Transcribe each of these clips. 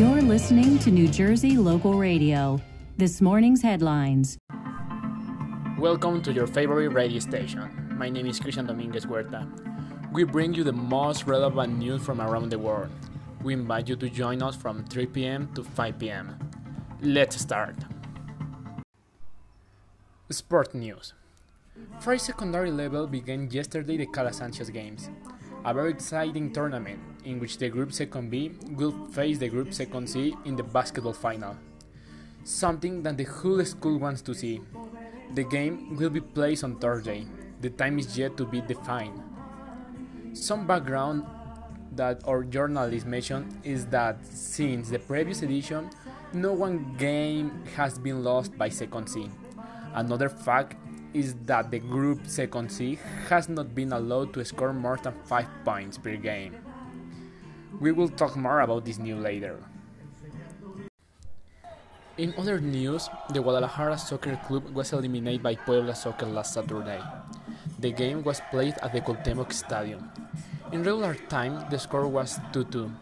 You're listening to New Jersey Local Radio. This morning's headlines. Welcome to your favorite radio station. My name is Christian Dominguez Huerta. We bring you the most relevant news from around the world. We invite you to join us from 3 p.m. to 5 p.m. Let's start. Sport news. For secondary level began yesterday the Cala Sanchez Games, a very exciting tournament in which the Group Second B will face the Group Second C in the basketball final. Something that the whole school wants to see. The game will be played on Thursday. The time is yet to be defined. Some background that our journalist mentioned is that since the previous edition, no one game has been lost by Second C. Another fact is that the group Second C has not been allowed to score more than 5 points per game. We will talk more about this news later. In other news, the Guadalajara Soccer Club was eliminated by Puebla Soccer last Saturday. The game was played at the Cuauhtemoc Stadium. In regular time, the score was 2-2.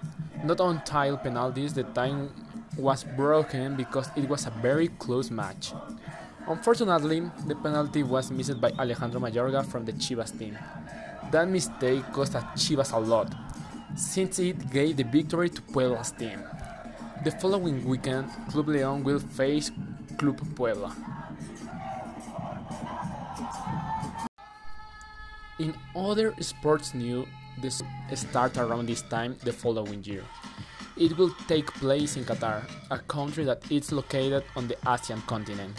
Not until penalties, the time was broken because it was a very close match. Unfortunately, the penalty was missed by Alejandro Mayorga from the Chivas team. That mistake cost Chivas a lot, since it gave the victory to Puebla's team. The following weekend, Club León will face Club Puebla. In other sports news, this start around this time the following year. It will take place in Qatar, a country that is located on the Asian continent.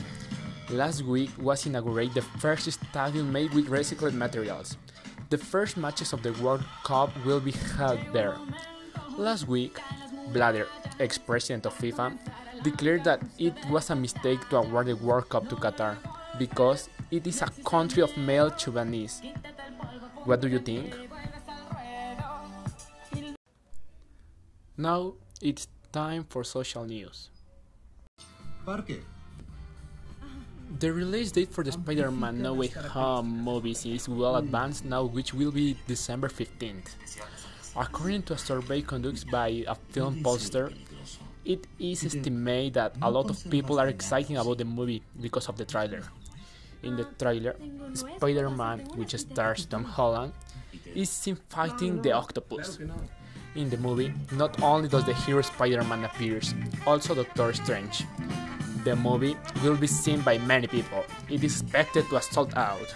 Last week was inaugurated the first stadium made with recycled materials. The first matches of the World Cup will be held there. Last week, Blatter, ex-president of FIFA, declared that it was a mistake to award the World Cup to Qatar because it is a country of male chauvinists. What do you think? Now it's time for social news. The release date for the Spider-Man No Way Home movies is well advanced now which will be December 15th. According to a survey conducted by a film poster, it is estimated that a lot of people are excited about the movie because of the trailer. In the trailer, Spider-Man, which stars Tom Holland, is seen fighting the octopus. In the movie, not only does the hero Spider-Man appears, also Doctor Strange. The movie will be seen by many people. It is expected to sold out.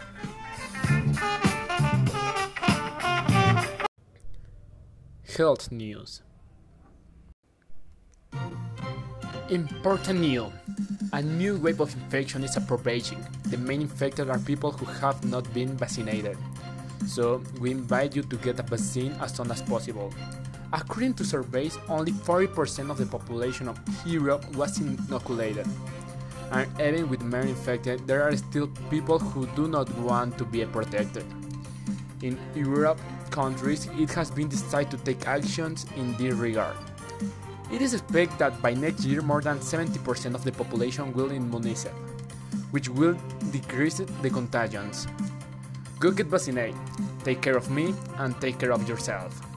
Health news. Important news. A new wave of infection is approaching. The main infected are people who have not been vaccinated. So, we invite you to get a vaccine as soon as possible. According to surveys, only 40% of the population of Europe was inoculated. And even with many infected, there are still people who do not want to be protected. In Europe countries, it has been decided to take actions in this regard. It is expected that by next year more than 70% of the population will immunize, which will decrease the contagions. Go get vaccinated, take care of me, and take care of yourself.